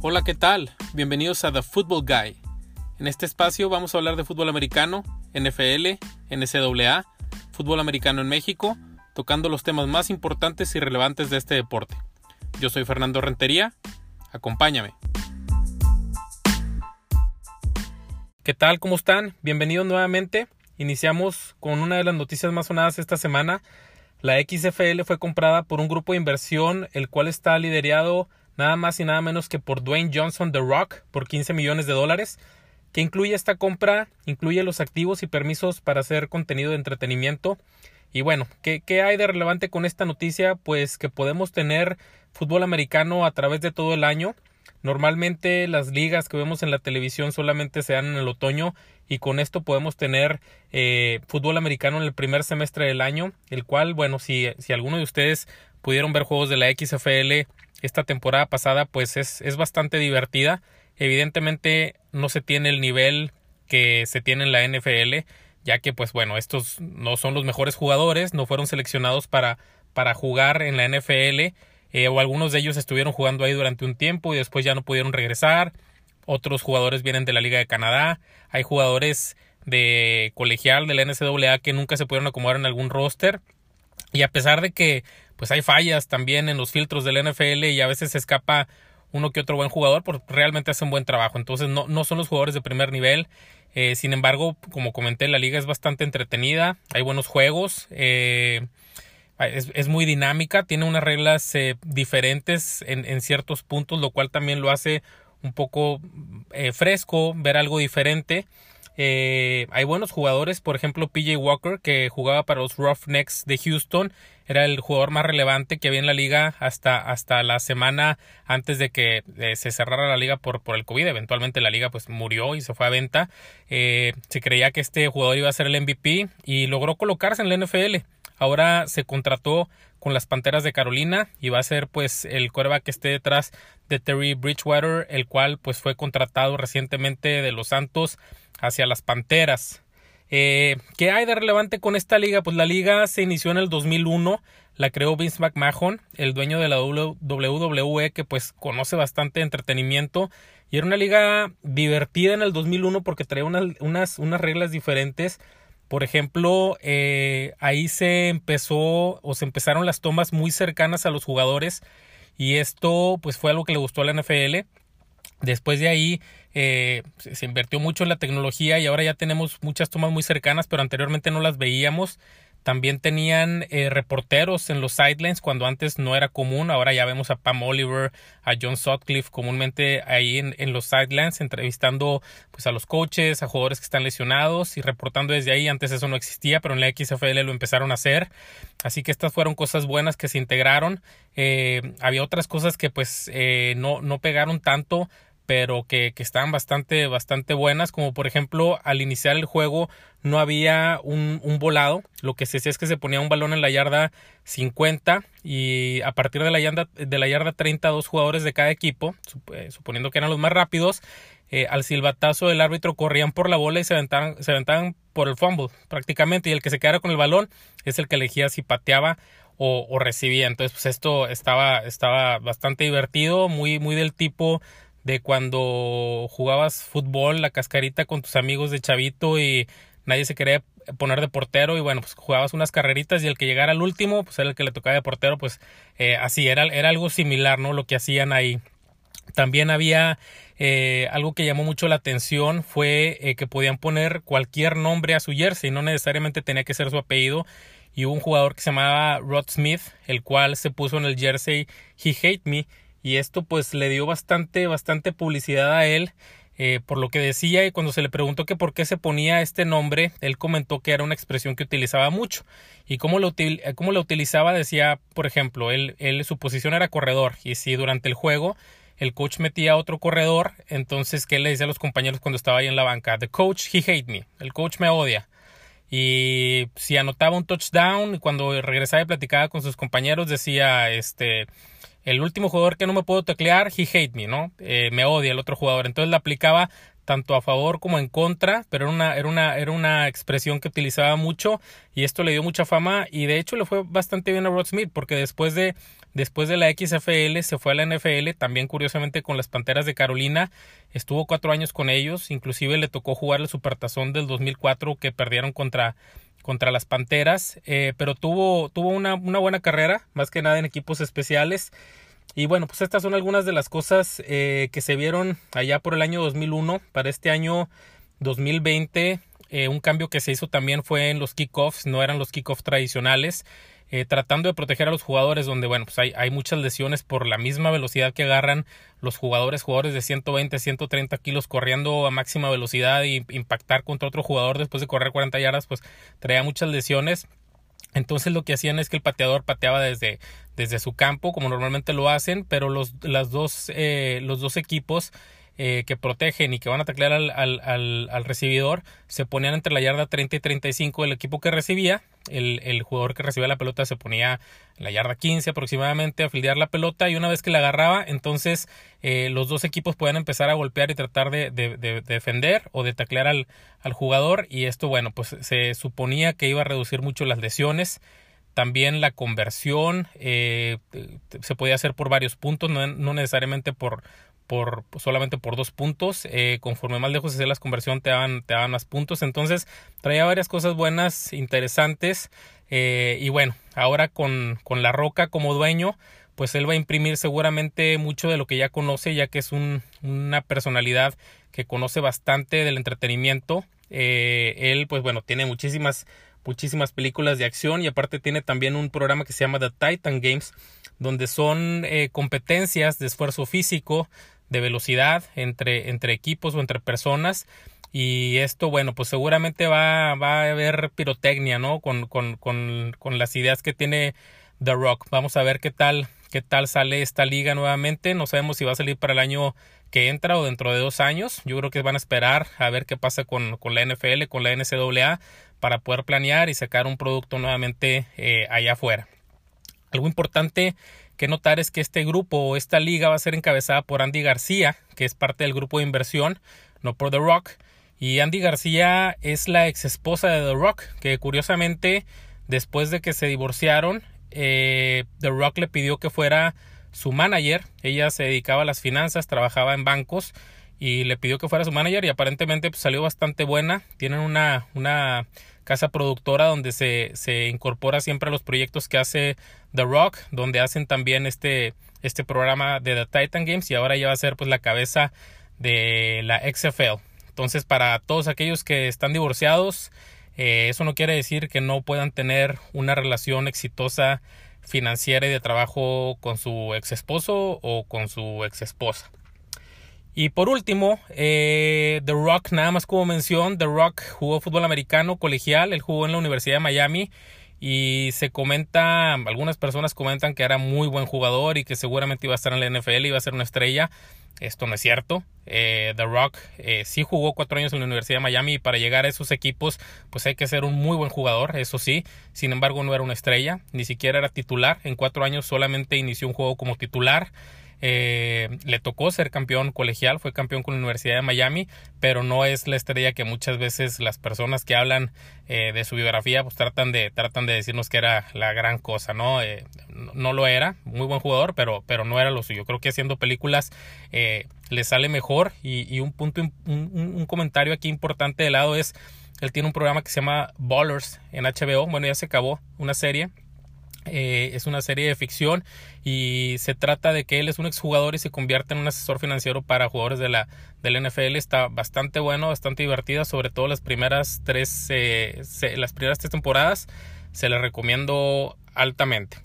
Hola, ¿qué tal? Bienvenidos a The Football Guy. En este espacio vamos a hablar de fútbol americano, NFL, NCAA, fútbol americano en México, tocando los temas más importantes y relevantes de este deporte. Yo soy Fernando Rentería, acompáñame. ¿Qué tal? ¿Cómo están? Bienvenidos nuevamente. Iniciamos con una de las noticias más sonadas esta semana. La XFL fue comprada por un grupo de inversión, el cual está liderado nada más y nada menos que por Dwayne Johnson The Rock por 15 millones de dólares. que incluye esta compra? Incluye los activos y permisos para hacer contenido de entretenimiento. Y bueno, ¿qué, ¿qué, hay de relevante con esta noticia? Pues que podemos tener fútbol americano a través de todo el año. Normalmente las ligas que vemos en la televisión solamente se dan en el otoño y con esto podemos tener eh, fútbol americano en el primer semestre del año, el cual, bueno, si, si alguno de ustedes pudieron ver juegos de la XFL esta temporada pasada, pues es, es bastante divertida. Evidentemente no se tiene el nivel que se tiene en la NFL, ya que pues bueno, estos no son los mejores jugadores, no fueron seleccionados para, para jugar en la NFL eh, o algunos de ellos estuvieron jugando ahí durante un tiempo y después ya no pudieron regresar. Otros jugadores vienen de la Liga de Canadá. Hay jugadores de colegial de la NCAA que nunca se pudieron acomodar en algún roster. Y a pesar de que pues hay fallas también en los filtros del NFL y a veces se escapa uno que otro buen jugador, pues realmente hacen buen trabajo. Entonces no, no son los jugadores de primer nivel. Eh, sin embargo, como comenté, la liga es bastante entretenida. Hay buenos juegos. Eh, es, muy dinámica, tiene unas reglas eh, diferentes en, en, ciertos puntos, lo cual también lo hace un poco eh, fresco, ver algo diferente. Eh, hay buenos jugadores, por ejemplo PJ Walker, que jugaba para los Roughnecks de Houston, era el jugador más relevante que había en la liga hasta, hasta la semana antes de que se cerrara la liga por, por el COVID. Eventualmente la liga pues murió y se fue a venta. se creía que este jugador iba a ser el MVP y logró colocarse en la NFL. Ahora se contrató con las Panteras de Carolina y va a ser pues el coreback que esté detrás de Terry Bridgewater, el cual pues fue contratado recientemente de los Santos hacia las Panteras. Eh, ¿Qué hay de relevante con esta liga? Pues la liga se inició en el 2001, la creó Vince McMahon, el dueño de la WWE que pues conoce bastante entretenimiento y era una liga divertida en el 2001 porque traía unas, unas reglas diferentes por ejemplo, eh, ahí se empezó o se empezaron las tomas muy cercanas a los jugadores y esto pues fue algo que le gustó a la NFL. Después de ahí eh, se invirtió mucho en la tecnología y ahora ya tenemos muchas tomas muy cercanas, pero anteriormente no las veíamos. También tenían eh, reporteros en los sidelines cuando antes no era común. Ahora ya vemos a Pam Oliver, a John Sutcliffe comúnmente ahí en, en, los sidelines entrevistando pues a los coaches, a jugadores que están lesionados y reportando desde ahí. Antes eso no existía, pero en la XFL lo empezaron a hacer. Así que estas fueron cosas buenas que se integraron. Eh, había otras cosas que pues eh, no, no pegaron tanto pero que, que estaban bastante, bastante buenas, como por ejemplo al iniciar el juego no había un, un, volado, lo que se hacía es que se ponía un balón en la yarda 50 y a partir de la yarda, de la yarda 30 dos jugadores de cada equipo, eh, suponiendo que eran los más rápidos, eh, al silbatazo del árbitro corrían por la bola y se aventaban, se aventaban por el fumble prácticamente y el que se quedara con el balón es el que elegía si pateaba o, o recibía. Entonces pues esto estaba, estaba bastante divertido, muy, muy del tipo de cuando jugabas fútbol, la cascarita con tus amigos de chavito y nadie se quería poner de portero y bueno, pues jugabas unas carreritas y el que llegara al último, pues era el que le tocaba de portero, pues eh, así, era, era algo similar, ¿no? Lo que hacían ahí. También había eh, algo que llamó mucho la atención fue eh, que podían poner cualquier nombre a su jersey, no necesariamente tenía que ser su apellido. Y hubo un jugador que se llamaba Rod Smith, el cual se puso en el jersey He Hate Me y esto pues le dio bastante, bastante publicidad a él. Eh, por lo que decía y cuando se le preguntó que por qué se ponía este nombre, él comentó que era una expresión que utilizaba mucho y cómo lo, cómo lo utilizaba decía, por ejemplo, él, él su posición era corredor y si durante el juego el coach metía a otro corredor, entonces ¿qué le decía a los compañeros cuando estaba ahí en la banca? The coach, he hate me, el coach me odia. Y si anotaba un touchdown, cuando regresaba y platicaba con sus compañeros decía, este, el último jugador que no me puedo teclear, he hate me, ¿no? Eh, me odia el otro jugador. Entonces le aplicaba tanto a favor como en contra, pero era una, era una, era una expresión que utilizaba mucho y esto le dio mucha fama y de hecho le fue bastante bien a Rod Smith porque después de, después de la XFL se fue a la NFL, también curiosamente con las Panteras de Carolina, estuvo cuatro años con ellos, inclusive le tocó jugar el Supertazón del 2004 que perdieron contra contra las Panteras, eh, pero tuvo, tuvo una, una buena carrera, más que nada en equipos especiales. Y bueno, pues estas son algunas de las cosas eh, que se vieron allá por el año 2001. Para este año 2020, eh, un cambio que se hizo también fue en los kickoffs, no eran los kickoffs tradicionales. Eh, tratando de proteger a los jugadores donde bueno pues hay, hay, muchas lesiones por la misma velocidad que agarran los jugadores jugadores de 120 130 kilos corriendo a máxima velocidad y impactar contra otro jugador después de correr 40 yardas pues traía muchas lesiones. Entonces lo que hacían es que el pateador pateaba desde, desde su campo, como normalmente lo hacen, pero los, las dos, eh, los dos equipos eh, que protegen y que van a taclear al, al, al, recibidor se ponían entre la yarda 30 y 35 el equipo que recibía. El, el, jugador que recibía la pelota se ponía en la yarda 15 aproximadamente a fildear la pelota y una vez que la agarraba, entonces eh, los dos equipos podían empezar a golpear y tratar de, de, de, defender o de taclear al, al jugador y esto, bueno, pues se suponía que iba a reducir mucho las lesiones. También la conversión eh, se podía hacer por varios puntos, no, no necesariamente por, por solamente por dos puntos. Eh, conforme más lejos se la conversión te daban, te daban más puntos. Entonces traía varias cosas buenas, interesantes. Eh, y bueno, ahora con, con La Roca como dueño, pues él va a imprimir seguramente mucho de lo que ya conoce, ya que es un, una personalidad que conoce bastante del entretenimiento. Eh, él, pues bueno, tiene muchísimas, muchísimas películas de acción y aparte tiene también un programa que se llama The Titan Games, donde son competencias de esfuerzo físico, de velocidad entre, entre equipos o entre personas. Y esto, bueno, pues seguramente va, va a haber pirotecnia, ¿no? Con, con, con, con las ideas que tiene The Rock. Vamos a ver qué tal, qué tal sale esta liga nuevamente. No sabemos si va a salir para el año que entra o dentro de dos años. Yo creo que van a esperar a ver qué pasa con, con la NFL, con la NCAA, para poder planear y sacar un producto nuevamente eh, allá afuera. Algo importante que notar es que este grupo o esta liga va a ser encabezada por Andy García, que es parte del grupo de inversión, no por The Rock. Y Andy García es la ex esposa de The Rock, que curiosamente, después de que se divorciaron, eh, The Rock le pidió que fuera su manager. Ella se dedicaba a las finanzas, trabajaba en bancos y le pidió que fuera su manager y aparentemente pues, salió bastante buena. Tienen una, una casa productora donde se, se incorpora siempre a los proyectos que hace The Rock, donde hacen también este, este programa de The Titan Games y ahora ya va a ser pues la cabeza de la XFL. Entonces para todos aquellos que están divorciados, eh, eso no quiere decir que no puedan tener una relación exitosa financiera y de trabajo con su ex esposo o con su ex esposa. Y por último, eh, The Rock, nada más como mención, The Rock jugó fútbol americano colegial, él jugó en la Universidad de Miami y se comenta, algunas personas comentan que era muy buen jugador y que seguramente iba a estar en la NFL, iba a ser una estrella. Esto no es cierto. Eh, The Rock eh, sí jugó cuatro años en la Universidad de Miami y para llegar a esos equipos pues hay que ser un muy buen jugador, eso sí. Sin embargo no era una estrella, ni siquiera era titular. En cuatro años solamente inició un juego como titular. Eh, le tocó ser campeón colegial, fue campeón con la Universidad de Miami, pero no es la estrella que muchas veces las personas que hablan eh, de su biografía pues tratan de, tratan de decirnos que era la gran cosa, ¿no? Eh, no, lo era, muy buen jugador, pero, pero no era lo suyo. Creo que haciendo películas le sale mejor y, un punto, un, un comentario aquí importante de lado es, él tiene un programa que se llama Ballers en HBO, bueno ya se acabó, una serie eh, es una serie de ficción y se trata de que él es un exjugador y se convierte en un asesor financiero para jugadores de la, del NFL. Está bastante bueno, bastante divertida, sobre todo las primeras tres, eh, las primeras tres temporadas. Se le recomiendo altamente.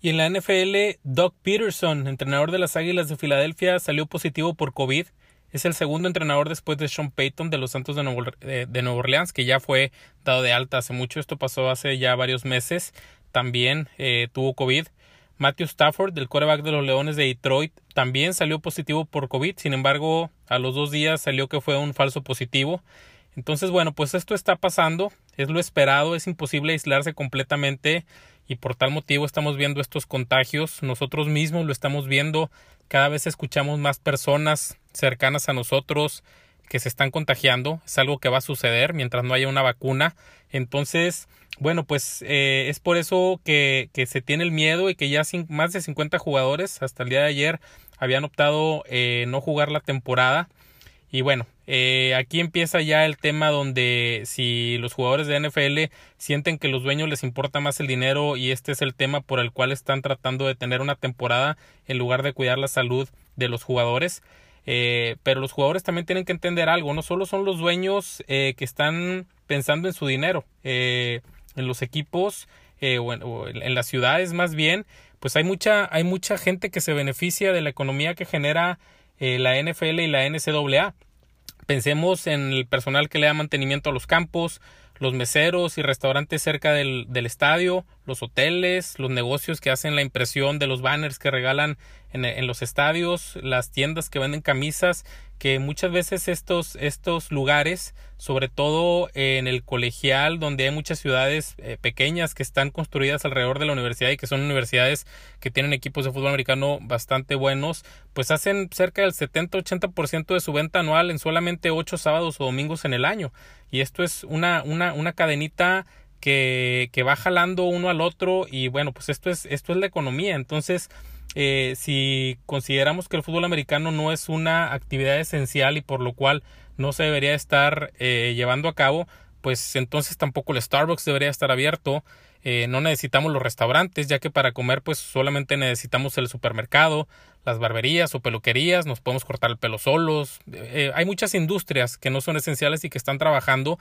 Y en la NFL, Doug Peterson, entrenador de las Águilas de Filadelfia, salió positivo por COVID. Es el segundo entrenador después de Sean Payton de los Santos de Nueva Orleans, que ya fue dado de alta hace mucho. Esto pasó hace ya varios meses. También eh, tuvo COVID. Matthew Stafford, del quarterback de los Leones de Detroit, también salió positivo por COVID. Sin embargo, a los dos días salió que fue un falso positivo. Entonces, bueno, pues esto está pasando, es lo esperado, es imposible aislarse completamente y por tal motivo estamos viendo estos contagios. Nosotros mismos lo estamos viendo, cada vez escuchamos más personas cercanas a nosotros que se están contagiando, es algo que va a suceder mientras no haya una vacuna. Entonces, bueno, pues eh, es por eso que, que, se tiene el miedo y que ya más de 50 jugadores hasta el día de ayer habían optado eh, no jugar la temporada. Y bueno, eh, aquí empieza ya el tema donde si los jugadores de NFL sienten que los dueños les importa más el dinero y este es el tema por el cual están tratando de tener una temporada en lugar de cuidar la salud de los jugadores. Eh, pero los jugadores también tienen que entender algo, no solo son los dueños eh, que están pensando en su dinero, eh, en los equipos o en, en, las ciudades más bien, pues hay mucha, hay mucha gente que se beneficia de la economía que genera la NFL y la NCAA. Pensemos en el personal que le da mantenimiento a los campos, los meseros y restaurantes cerca del, del, estadio, los hoteles, los negocios que hacen la impresión de los banners que regalan en, los estadios, las tiendas que venden camisas, que muchas veces estos, estos lugares, sobre todo en el colegial, donde hay muchas ciudades eh, pequeñas que están construidas alrededor de la universidad y que son universidades que tienen equipos de fútbol americano bastante buenos, pues hacen cerca del 70-80% de su venta anual en solamente 8 sábados o domingos en el año. Y esto es una, una, una cadenita que, que va jalando uno al otro y bueno, pues esto es, esto es la economía. Entonces, eh, si consideramos que el fútbol americano no es una actividad esencial y por lo cual no se debería estar eh, llevando a cabo, pues entonces tampoco el Starbucks debería estar abierto. Eh, no necesitamos los restaurantes, ya que para comer pues solamente necesitamos el supermercado, las barberías o peluquerías, nos podemos cortar el pelo solos. hay muchas industrias que no son esenciales y que están trabajando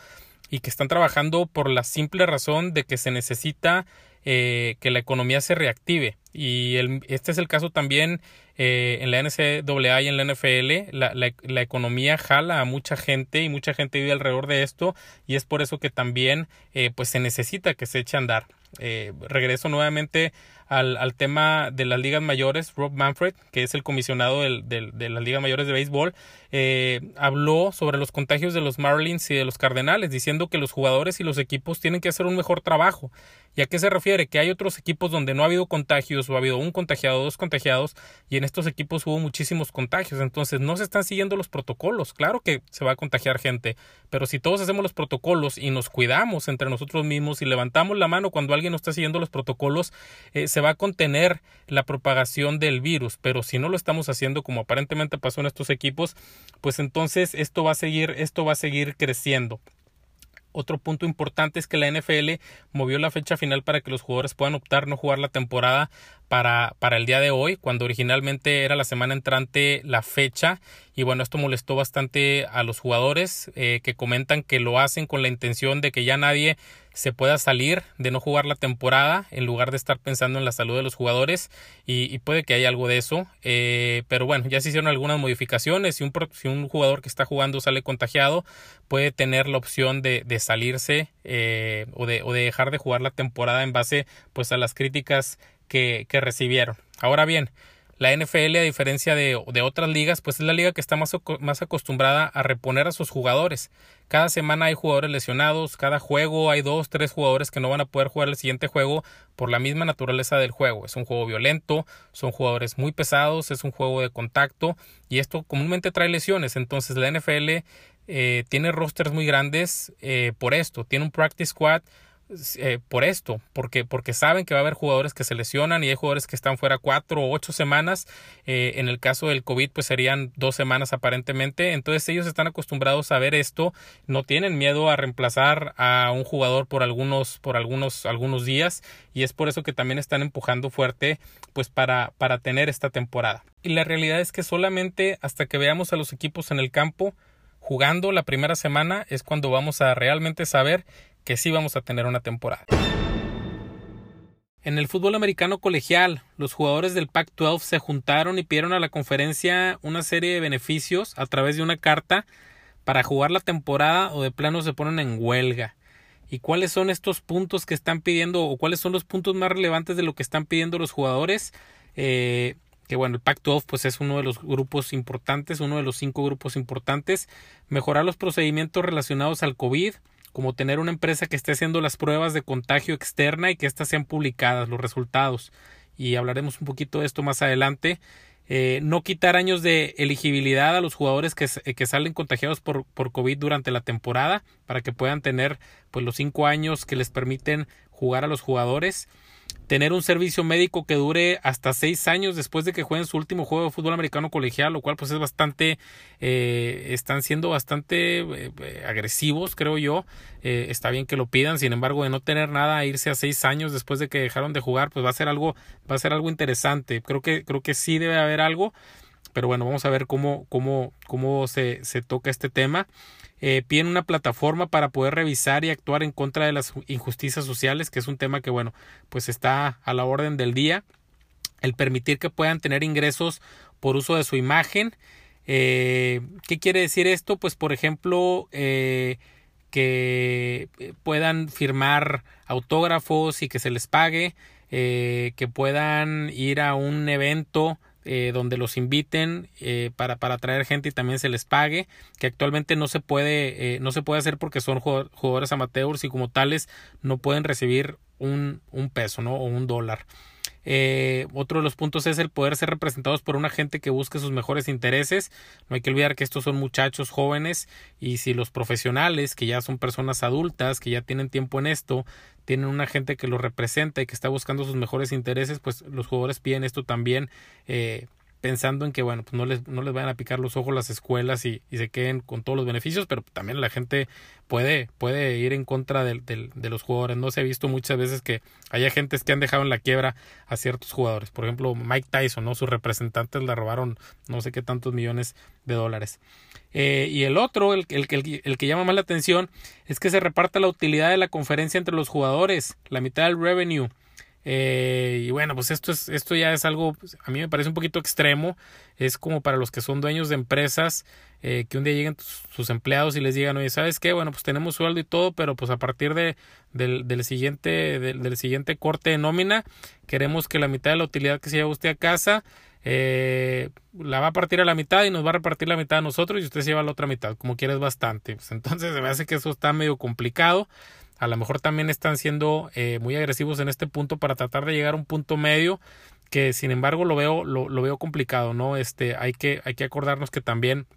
y que están trabajando por la simple razón de que se necesita que la economía se reactive. Y el, este es el caso también eh, en la NCAA y en la NFL. La, la, economía jala a mucha gente y mucha gente vive alrededor de esto y es por eso que también eh, pues se necesita que se eche a andar. Eh, regreso nuevamente al, al, tema de las ligas mayores. Rob Manfred, que es el comisionado del, del, de las ligas mayores de béisbol, eh, habló sobre los contagios de los Marlins y de los Cardenales, diciendo que los jugadores y los equipos tienen que hacer un mejor trabajo. ¿Y a qué se refiere? Que hay otros equipos donde no ha habido contagios o ha habido un contagiado, dos contagiados, y en estos equipos hubo muchísimos contagios. Entonces no se están siguiendo los protocolos. Claro que se va a contagiar gente, pero si todos hacemos los protocolos y nos cuidamos entre nosotros mismos y levantamos la mano cuando alguien no está siguiendo los protocolos, eh, se va a contener la propagación del virus. Pero si no lo estamos haciendo como aparentemente pasó en estos equipos, pues entonces esto va a seguir, esto va a seguir creciendo. Otro punto importante es que la NFL movió la fecha final para que los jugadores puedan optar no jugar la temporada para, para el día de hoy, cuando originalmente era la semana entrante la fecha. Y bueno, esto molestó bastante a los jugadores eh, que comentan que lo hacen con la intención de que ya nadie se pueda salir de no jugar la temporada en lugar de estar pensando en la salud de los jugadores y, puede que haya algo de eso eh, pero bueno ya se hicieron algunas modificaciones si un, si un jugador que está jugando sale contagiado puede tener la opción de, de salirse eh, o, de, o de dejar de jugar la temporada en base pues a las críticas que, recibieron. Ahora bien, la NFL, a diferencia de, otras ligas, pues es la liga que está más, más, acostumbrada a reponer a sus jugadores. Cada semana hay jugadores lesionados, cada juego hay dos, tres jugadores que no van a poder jugar el siguiente juego por la misma naturaleza del juego. Es un juego violento, son jugadores muy pesados, es un juego de contacto y esto comúnmente trae lesiones. Entonces la NFL eh, tiene rosters muy grandes eh, por esto. Tiene un practice squad eh, por esto, porque, porque saben que va a haber jugadores que se lesionan y hay jugadores que están fuera cuatro o ocho semanas. Eh, en el caso del COVID, pues serían dos semanas aparentemente. Entonces ellos están acostumbrados a ver esto, no tienen miedo a reemplazar a un jugador por algunos, por algunos, algunos días y es por eso que también están empujando fuerte, pues para, para tener esta temporada. Y la realidad es que solamente hasta que veamos a los equipos en el campo jugando la primera semana es cuando vamos a realmente saber que sí vamos a tener una temporada. En el fútbol americano colegial, los jugadores del Pac-12 se juntaron y pidieron a la conferencia una serie de beneficios a través de una carta para jugar la temporada o de plano se ponen en huelga. ¿Y cuáles son estos puntos que están pidiendo o cuáles son los puntos más relevantes de lo que están pidiendo los jugadores? Eh, que bueno, el Pac-12 pues es uno de los grupos importantes, uno de los cinco grupos importantes. Mejorar los procedimientos relacionados al COVID, como tener una empresa que esté haciendo las pruebas de contagio externa y que éstas sean publicadas, los resultados. Y hablaremos un poquito de esto más adelante. Eh, no quitar años de elegibilidad a los jugadores que, que salen contagiados por, por, COVID durante la temporada para que puedan tener pues los cinco años que les permiten jugar a los jugadores tener un servicio médico que dure hasta seis años después de que jueguen su último juego de fútbol americano colegial, lo cual pues es bastante, eh, están siendo bastante eh, eh, agresivos, creo yo. está bien que lo pidan, sin embargo, de no tener nada, irse a seis años después de que dejaron de jugar, pues va a ser algo, va a ser algo interesante. Creo que, creo que sí debe haber algo, pero bueno, vamos a ver cómo, cómo, cómo se, se toca este tema eh, piden una plataforma para poder revisar y actuar en contra de las injusticias sociales, que es un tema que, bueno, pues está a la orden del día. El permitir que puedan tener ingresos por uso de su imagen. Eh, ¿Qué quiere decir esto? Pues, por ejemplo, eh, que puedan firmar autógrafos y que se les pague, eh, que puedan ir a un evento eh, donde los inviten eh, para, para traer gente y también se les pague, que actualmente no se puede, eh, no se puede hacer porque son jugadores amateurs y como tales no pueden recibir un, un peso ¿no? o un dólar. Eh, otro de los puntos es el poder ser representados por una gente que busque sus mejores intereses. No hay que olvidar que estos son muchachos jóvenes y si los profesionales, que ya son personas adultas, que ya tienen tiempo en esto, tienen una gente que los representa y que está buscando sus mejores intereses, pues los jugadores piden esto también. Eh, pensando en que, bueno, pues no les, no les vayan a picar los ojos las escuelas y, y se queden con todos los beneficios, pero también la gente puede, puede ir en contra de, de, los jugadores. No se ha visto muchas veces que haya gentes que han dejado en la quiebra a ciertos jugadores. Por ejemplo, Mike Tyson, ¿no? Sus representantes le robaron no sé qué tantos millones de dólares. Eh, y el otro, el, el, el, el que llama más la atención, es que se reparta la utilidad de la conferencia entre los jugadores, la mitad del revenue. Eh, y bueno, pues esto, es, esto ya es algo, pues, a mí me parece un poquito extremo. Es como para los que son dueños de empresas, eh, que un día lleguen sus empleados y les digan, oye, ¿sabes qué? Bueno, pues tenemos sueldo y todo, pero pues a partir de, del, del siguiente, del, siguiente corte de nómina, queremos que la mitad de la utilidad que se lleva usted a casa, eh, la va a partir a la mitad y nos va a repartir la mitad a nosotros y usted se lleva la otra mitad, como quieres bastante. Pues entonces se me hace que eso está medio complicado a lo mejor también están siendo eh, muy agresivos en este punto para tratar de llegar a un punto medio que sin embargo lo veo lo, veo complicado no este hay que hay que acordarnos que también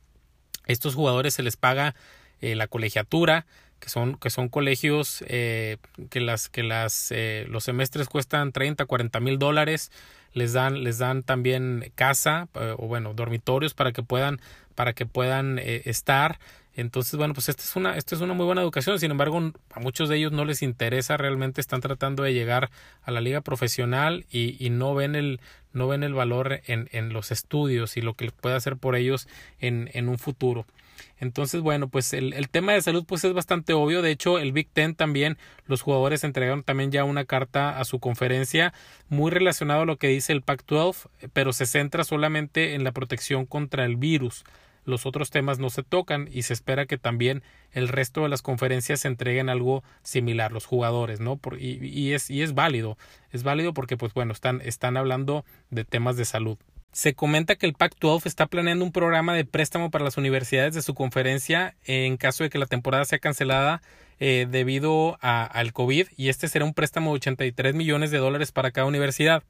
estos jugadores se les paga eh, la colegiatura que son que son colegios eh, que las que las eh, los semestres cuestan 30 40 mil dólares les dan les dan también casa eh, o bueno dormitorios para que puedan para que puedan eh, estar entonces, bueno, pues esta es una, esta es una muy buena educación. Sin embargo, a muchos de ellos no les interesa, realmente están tratando de llegar a la liga profesional y, no ven el, no ven el valor en, en, los estudios y lo que puede hacer por ellos en, en un futuro. Entonces, bueno, pues el, el, tema de salud pues es bastante obvio. De hecho, el Big Ten también, los jugadores entregaron también ya una carta a su conferencia muy relacionado a lo que dice el Pac-12, pero se centra solamente en la protección contra el virus los otros temas no se tocan y se espera que también el resto de las conferencias se entreguen algo similar, los jugadores, ¿no? Por, y, y, es, y es válido, es válido porque, pues bueno, están, están hablando de temas de salud. Se comenta que el Pac-12 está planeando un programa de préstamo para las universidades de su conferencia en caso de que la temporada sea cancelada eh, debido al COVID y este será un préstamo de 83 millones de dólares para cada universidad.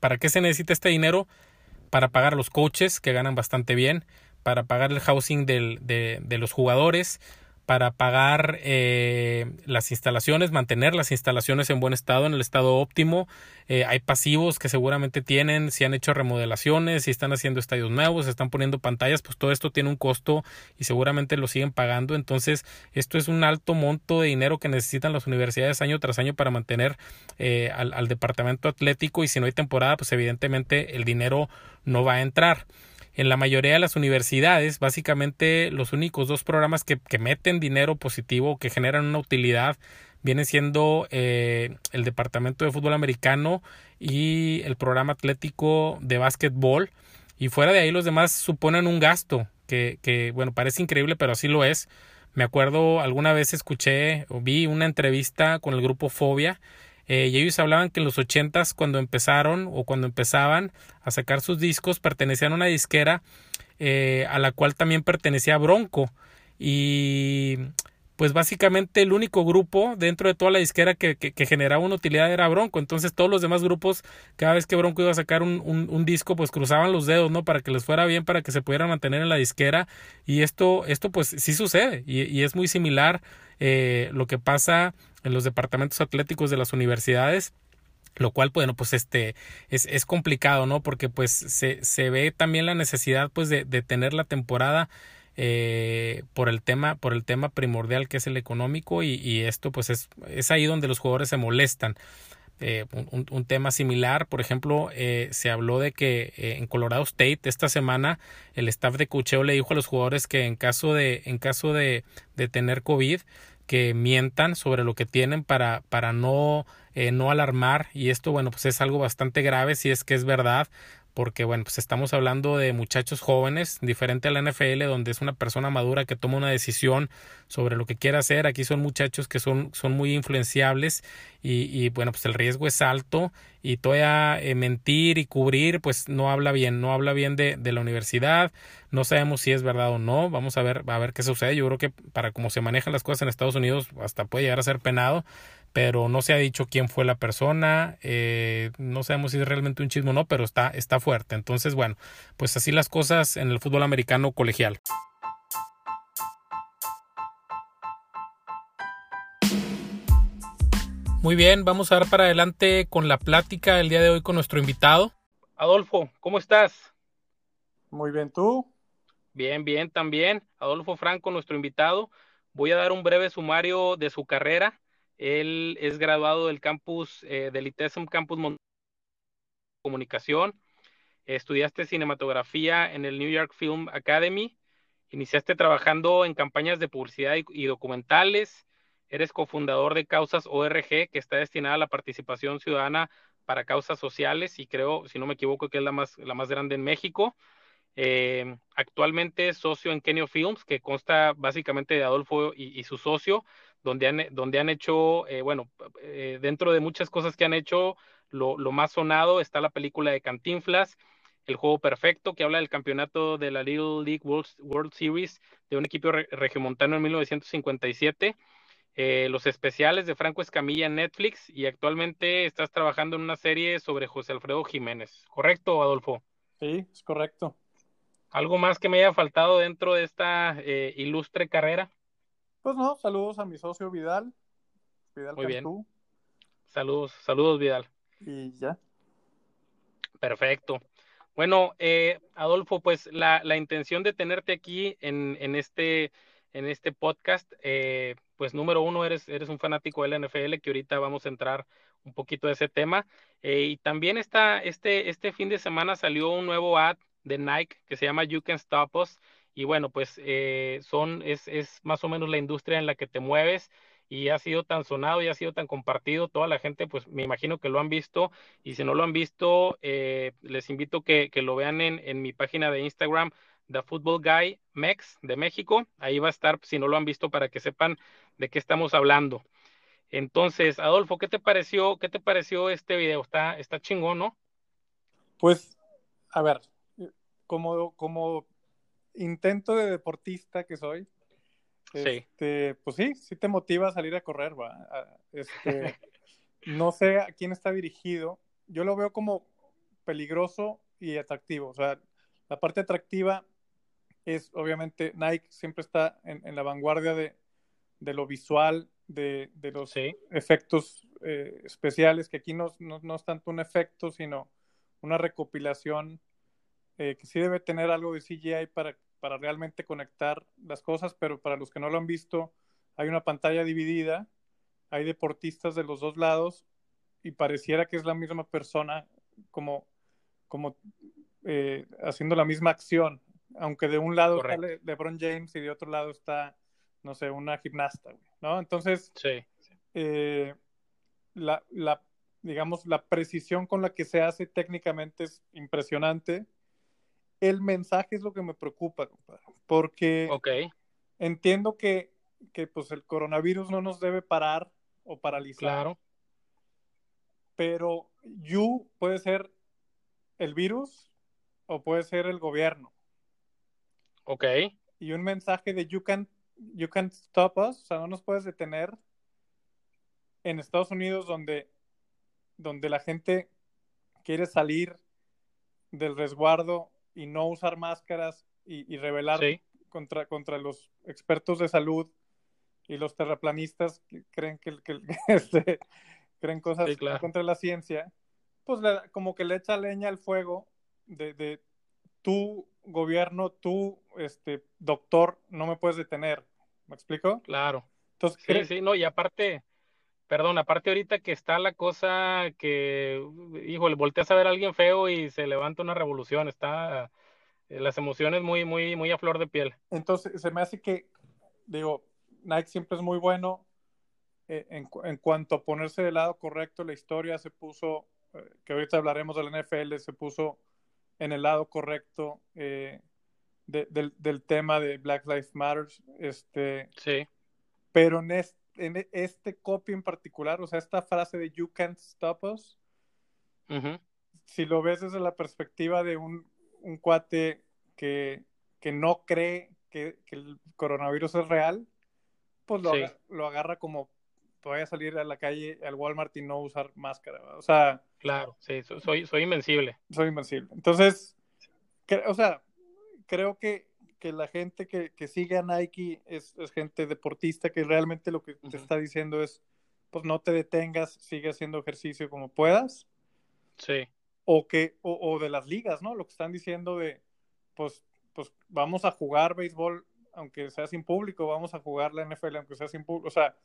¿Para qué se necesita este dinero? Para pagar los coaches que ganan bastante bien, para pagar el housing del, de, los jugadores, para pagar eh, las instalaciones, mantener las instalaciones en buen estado, en el estado óptimo. Eh, hay pasivos que seguramente tienen, si han hecho remodelaciones, si están haciendo estadios nuevos, si están poniendo pantallas, pues todo esto tiene un costo y seguramente lo siguen pagando. Entonces, esto es un alto monto de dinero que necesitan las universidades año tras año para mantener eh, al, al departamento atlético y si no hay temporada, pues evidentemente el dinero no va a entrar en la mayoría de las universidades, básicamente los únicos dos programas que, que meten dinero positivo, que generan una utilidad, vienen siendo eh, el Departamento de Fútbol Americano y el programa atlético de básquetbol. Y fuera de ahí los demás suponen un gasto, que, que bueno, parece increíble, pero así lo es. Me acuerdo alguna vez escuché o vi una entrevista con el grupo Fobia eh, y ellos hablaban que en los ochentas cuando empezaron o cuando empezaban a sacar sus discos pertenecían a una disquera eh, a la cual también pertenecía Bronco y pues básicamente el único grupo dentro de toda la disquera que, generaba una utilidad era Bronco. Entonces todos los demás grupos, cada vez que Bronco iba a sacar un, disco, pues cruzaban los dedos, ¿no? Para que les fuera bien, para que se pudieran mantener en la disquera. Y esto, esto pues sí sucede. Y es muy similar eh, lo que pasa en los departamentos atléticos de las universidades lo cual bueno pues este es, es complicado no porque pues se, se, ve también la necesidad pues de, de tener la temporada eh, por el tema por el tema primordial que es el económico y, y esto pues es, es ahí donde los jugadores se molestan. Eh, un, tema similar, por ejemplo, eh, se habló de que eh, en Colorado State esta semana el staff de cocheo le dijo a los jugadores que en caso de en caso de, de tener COVID que mientan sobre lo que tienen para, para no, eh, no alarmar. Y esto bueno pues es algo bastante grave si es que es verdad porque bueno, pues estamos hablando de muchachos jóvenes, diferente a la NFL, donde es una persona madura que toma una decisión sobre lo que quiere hacer. Aquí son muchachos que son, son muy influenciables y, y bueno, pues el riesgo es alto y todavía eh, mentir y cubrir, pues no habla bien, no habla bien de, de la universidad. No sabemos si es verdad o no. Vamos a ver, a ver qué sucede. Yo creo que para cómo se manejan las cosas en Estados Unidos, hasta puede llegar a ser penado pero no se ha dicho quién fue la persona, eh, no sabemos si es realmente un chisme o no, pero está, está fuerte. Entonces, bueno, pues así las cosas en el fútbol americano colegial. Muy bien, vamos a dar para adelante con la plática el día de hoy con nuestro invitado. Adolfo, ¿cómo estás? Muy bien, ¿tú? Bien, bien, también. Adolfo Franco, nuestro invitado. Voy a dar un breve sumario de su carrera. Él es graduado del campus eh, del ITESM Campus Comunicación. Estudiaste cinematografía en el New York Film Academy. Iniciaste trabajando en campañas de publicidad y, documentales. Eres cofundador de Causas ORG, que está destinada a la participación ciudadana para causas sociales y creo, si no me equivoco, que es la más, la más grande en México. Eh, actualmente es socio en Kenio Films, que consta básicamente de Adolfo y su socio donde han, donde han hecho, eh, bueno, eh, dentro de muchas cosas que han hecho, lo, lo, más sonado está la película de Cantinflas, El Juego Perfecto, que habla del campeonato de la Little League World, Series de un equipo regiomontano en 1957. Eh, los especiales de Franco Escamilla en Netflix y actualmente estás trabajando en una serie sobre José Alfredo Jiménez. ¿Correcto, Adolfo? Sí, es correcto. ¿Algo más que me haya faltado dentro de esta ilustre carrera? Pues no, saludos a mi socio Vidal. Vidal Muy bien. Saludos, saludos Vidal. Y ya. Perfecto. Bueno, eh, Adolfo, pues la, la, intención de tenerte aquí en, en, este, en este podcast, eh, pues número uno, eres, eres un fanático del NFL, que ahorita vamos a entrar un poquito de ese tema. Eh, y también está, este, este fin de semana salió un nuevo ad de Nike que se llama You Can Stop Us y bueno, pues eh, son, es, es más o menos la industria en la que te mueves y ha sido tan sonado y ha sido tan compartido, toda la gente pues me imagino que lo han visto y si no lo han visto, eh, les invito que, que lo vean en, en, mi página de Instagram, The Football Guy Mex de México, ahí va a estar si no lo han visto para que sepan de qué estamos hablando. Entonces, Adolfo, ¿qué te pareció, qué te pareció este video? Está, está chingón, ¿no? Pues, a ver, como, como intento de deportista que soy, este, pues sí, sí te motiva a salir a correr, va. Este, no sé a quién está dirigido. Yo lo veo como peligroso y atractivo. O sea, la parte atractiva es obviamente Nike siempre está en, la vanguardia de, lo visual, de, los efectos eh, especiales, que aquí no, no, es tanto un efecto, sino una recopilación eh, que sí debe tener algo de CGI para, para realmente conectar las cosas, pero para los que no lo han visto, hay una pantalla dividida, hay deportistas de los dos lados y pareciera que es la misma persona como, como eh, haciendo la misma acción, aunque de un lado está LeBron James y de otro lado está, no sé, una gimnasta, ¿no? Entonces, eh, la, la, digamos, la precisión con la que se hace técnicamente es impresionante el mensaje es lo que me preocupa, porque entiendo que, que, pues el coronavirus no nos debe parar o paralizar. Claro. Pero you puede ser el virus o puede ser el gobierno. Ok. Y un mensaje de you can, you can't stop us, o sea, no nos puedes detener en Estados Unidos donde, donde la gente quiere salir del resguardo y no usar máscaras y, rebelar contra, contra los expertos de salud y los terraplanistas que creen que, este, creen cosas contra la ciencia, pues como que le echa leña al fuego de, de tu gobierno, tú, este, doctor, no me puedes detener. ¿Me explico? Claro. Entonces, sí, sí, no, y aparte, perdón, aparte ahorita que está la cosa que, híjole, volteas a ver a alguien feo y se levanta una revolución, está eh, las emociones muy, muy, muy a flor de piel. Entonces, se me hace que, digo, Nike siempre es muy bueno eh, en, en, cuanto a ponerse del lado correcto, la historia se puso, eh, que ahorita hablaremos del NFL, se puso en el lado correcto eh, del, del, tema de Black Lives Matter. Este, sí. Pero en este, en este copy en particular, o sea, esta frase de You can't stop us, si lo ves desde la perspectiva de un, un cuate que, que, no cree que, que, el coronavirus es real, pues lo, lo agarra como voy a salir a la calle, al Walmart y no usar máscara. O sea. Claro, sí, soy, soy invencible. Soy invencible. Entonces, o sea, creo que, que la gente que, que, sigue a Nike es, es, gente deportista que realmente lo que te está diciendo es, pues no te detengas, sigue haciendo ejercicio como puedas. Sí. O que, o, o de las ligas, ¿no? Lo que están diciendo de, pues, pues vamos a jugar béisbol aunque sea sin público, vamos a jugar la NFL aunque sea sin público. O sea,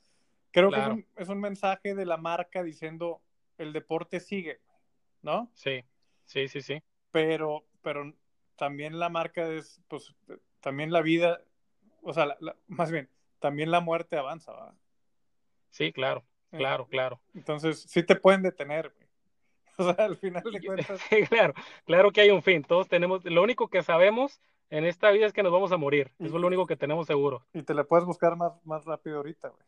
Creo que es un, mensaje de la marca diciendo el deporte sigue, ¿no? Sí, sí, sí, sí. Pero, pero también la marca es, pues, también la vida, o sea, más bien, también la muerte avanza, ¿verdad? Sí, claro, eh, claro, claro. Entonces, sí te pueden detener, güey. O sea, al final de cuentas. Sí, claro, claro que hay un fin. Todos tenemos, lo único que sabemos en esta vida es que nos vamos a morir. Eso es lo único que tenemos seguro. Y te la puedes buscar más, más rápido ahorita, güey.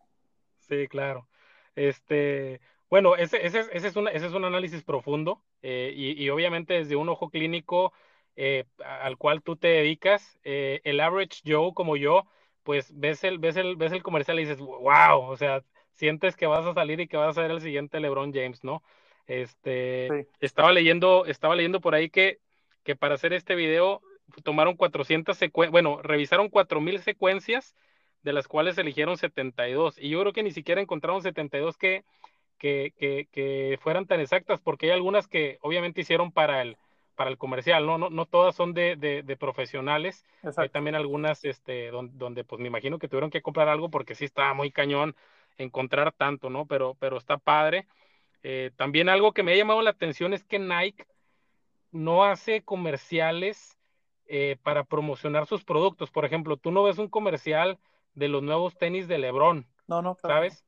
Sí, claro. Este, bueno, ese, ese, ese, es, un, ese es un análisis profundo eh, y, y, obviamente desde un ojo clínico eh, al cual tú te dedicas, eh, el average Joe como yo, pues ves el, ves, el, ves el comercial y dices, wow, o sea, sientes que vas a salir y que vas a ser el siguiente LeBron James, ¿no? Este, estaba leyendo, estaba leyendo por ahí que, que para hacer este video tomaron 400 secuencias, bueno, revisaron 4000 secuencias de las cuales eligieron 72. Y yo creo que ni siquiera encontraron 72 que, que, que, que fueran tan exactas, porque hay algunas que obviamente hicieron para el, para el comercial, ¿no? No, no todas son de, de, profesionales. Hay también algunas este, donde, pues me imagino que tuvieron que comprar algo porque sí estaba muy cañón encontrar tanto, ¿no? Pero, pero está padre. Eh, también algo que me ha llamado la atención es que Nike no hace comerciales eh, para promocionar sus productos. Por ejemplo, tú no ves un comercial de los nuevos tenis de Lebron. No, no, ¿Sabes?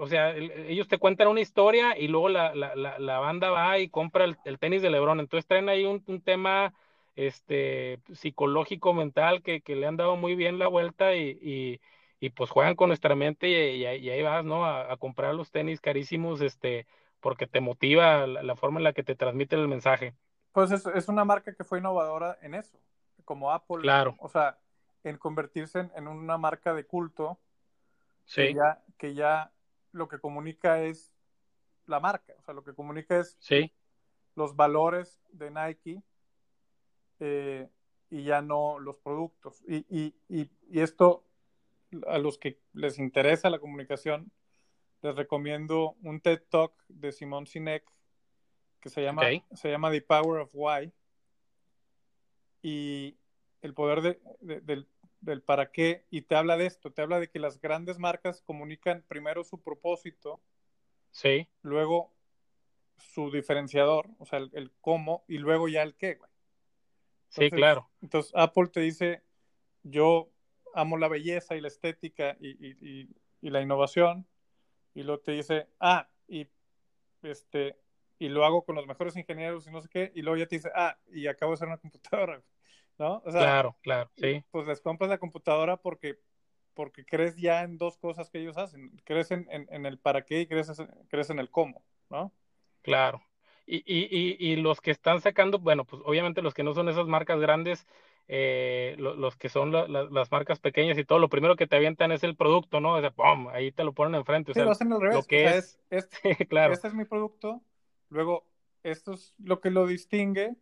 O sea, ellos te cuentan una historia y luego la, la, la, banda va y compra el, tenis de Lebron. Entonces traen ahí un, tema este, psicológico, mental, que, que, le han dado muy bien la vuelta y, y, y pues juegan con nuestra mente y, y ahí vas, ¿no? A, comprar los tenis carísimos, este, porque te motiva la, forma en la que te transmite el mensaje. Pues es, es una marca que fue innovadora en eso, como Apple. Claro. O sea, en convertirse en, una marca de culto sí. que, ya, que ya lo que comunica es la marca, o sea, lo que comunica es sí. los valores de Nike eh, y ya no los productos. Y, y, y, y, esto, a los que les interesa la comunicación, les recomiendo un TED Talk de Simon Sinek que se llama, se llama The Power of Why. Y el poder de, del, del para qué y te habla de esto, te habla de que las grandes marcas comunican primero su propósito, sí. luego su diferenciador, o sea, el, cómo y luego ya el qué, güey. sí, claro. Entonces Apple te dice, yo amo la belleza y la estética y, y, y, la innovación, y luego te dice, ah, y este, y lo hago con los mejores ingenieros y no sé qué, y luego ya te dice, ah, y acabo de hacer una computadora. ¿No? claro, claro, sí. Pues les compras la computadora porque, porque crees ya en dos cosas que ellos hacen. Crees en, en, el para qué y crees, crees en el cómo, ¿no? Claro. Y, y, y, y, los que están sacando, bueno, pues obviamente los que no son esas marcas grandes, eh, los que son las marcas pequeñas y todo, lo primero que te avientan es el producto, ¿no? O sea, ¡pum! Ahí te lo ponen enfrente. O sí, lo hacen al revés. Lo que es, este, claro. este es mi producto, luego esto es lo que lo distingue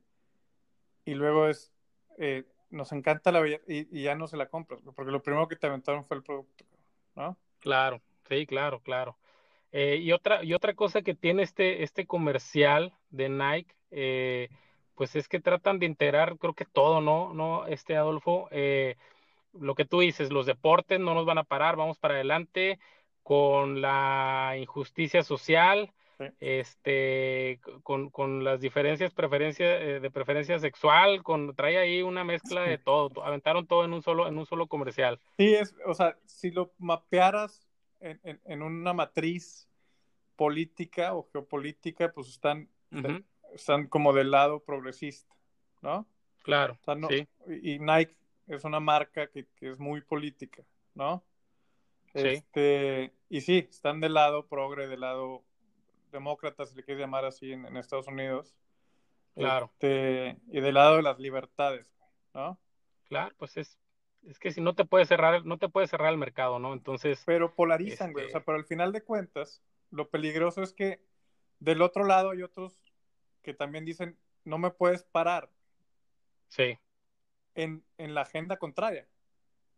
y luego es, eh, nos encanta la belleza y, ya no se la compras, porque lo primero que te aventaron fue el producto, ¿no? Claro, sí, claro, claro. Eh, y, otra, y otra cosa que tiene este, este comercial de Nike, eh, pues es que tratan de integrar, creo que todo, ¿no? ¿No, este Adolfo? Eh, lo que tú dices, los deportes no nos van a parar, vamos para adelante con la injusticia social, este, con, con, las diferencias preferencia, eh, de preferencia sexual, con, trae ahí una mezcla de todo, aventaron todo en un solo, en un solo comercial. Sí, es, o sea, si lo mapearas en, en, una matriz política o geopolítica, pues están están como del lado progresista, ¿no? Claro. sí. Y Nike es una marca que, es muy política, ¿no? Sí. Este, y sí, están del lado progre, del lado demócrata, si le quieres llamar así, en, Estados Unidos. Claro. Este, y del lado de las libertades, ¿no? Claro, pues es, es que si no te puedes cerrar, no te puede cerrar el mercado, ¿no? Entonces. Pero polarizan, güey. O sea, este pero al final de cuentas, lo peligroso es que del otro lado hay otros que también dicen, no me puedes parar. Sí. En, la agenda contraria.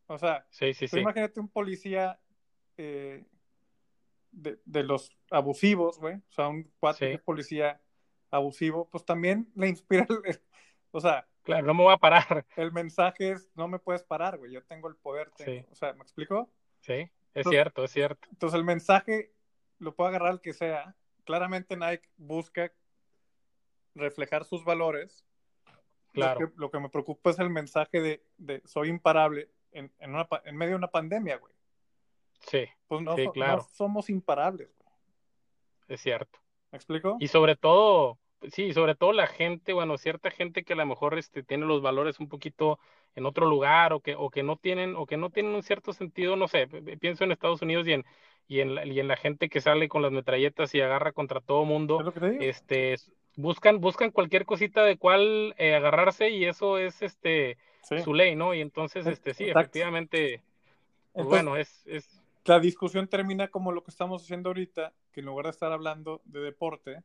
O sea, sí, sí, sí. imagínate un policía eh, de, los abusivos, güey. O sea, un cuatro policía abusivo, pues también le inspira, o sea. Claro, no me voy a parar. El mensaje es, no me puedes parar, güey, yo tengo el poder. O sea, ¿me explico? Sí, es cierto, es cierto. Entonces el mensaje lo puede agarrar el que sea. Claramente Nike busca reflejar sus valores. Claro. Lo que, me preocupa es el mensaje de, soy imparable en, en, medio de una pandemia, güey. Sí. Pues no, claro. somos imparables, güey. Es cierto. ¿Me explico? Y sobre todo, sí, sobre todo la gente, bueno, cierta gente que a lo mejor este, tiene los valores un poquito en otro lugar o que, o que no tienen, o que no tienen un cierto sentido, no sé, pienso en Estados Unidos y en, y en, la, y en la gente que sale con las metralletas y agarra contra todo mundo, este, buscan, buscan cualquier cosita de cuál eh, agarrarse y eso es este su ley, ¿no? Y entonces, este, sí, efectivamente, pues bueno, es, es... La discusión termina como lo que estamos haciendo ahorita, que en lugar de estar hablando de deporte,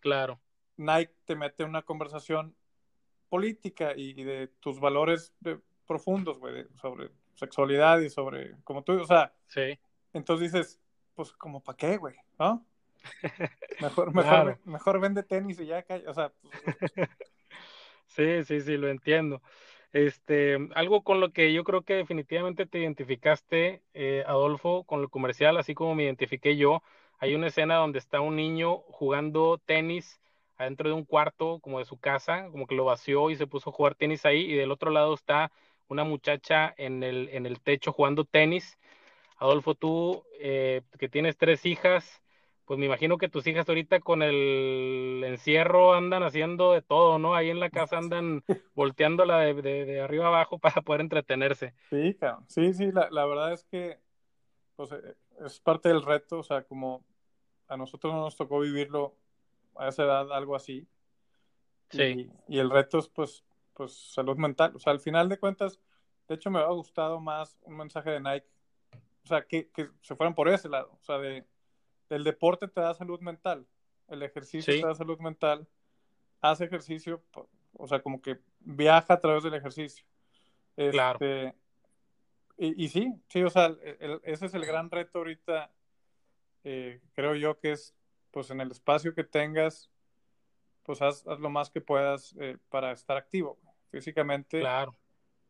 claro. Nike te mete una conversación política y, de tus valores profundos, güey, sobre sexualidad y sobre, como tú, o sea, sí. entonces dices, pues, como para qué, güey, ¿no? Mejor, mejor, mejor vende tenis y ya o sea. Pues, sí, sí, sí, lo entiendo. Este, algo con lo que yo creo que definitivamente te identificaste, eh, Adolfo, con el comercial, así como me identifiqué yo. Hay una escena donde está un niño jugando tenis adentro de un cuarto como de su casa, como que lo vació y se puso a jugar tenis ahí, y del otro lado está una muchacha en el, en el techo jugando tenis. Adolfo, tú eh, que tienes tres hijas, pues me imagino que tus hijas ahorita con el encierro andan haciendo de todo, ¿no? Ahí en la casa andan volteándola de, de, arriba abajo para poder entretenerse. Sí, claro. sí, sí, la, la, verdad es que pues, eh, es parte del reto, o sea, como a nosotros no nos tocó vivirlo a esa edad, algo así. Sí. Y, el reto es, pues, pues, salud mental. O sea, al final de cuentas, de hecho, me ha gustado más un mensaje de Nike, o sea, que, que se fueran por ese lado, o sea, de el deporte te da salud mental, el ejercicio te da salud mental, haz ejercicio, o sea, como que viaja a través del ejercicio. claro. Este, y, sí, sí, o sea, ese es el gran reto ahorita, eh, creo yo que es, pues en el espacio que tengas, pues haz, lo más que puedas eh, para estar activo, físicamente claro.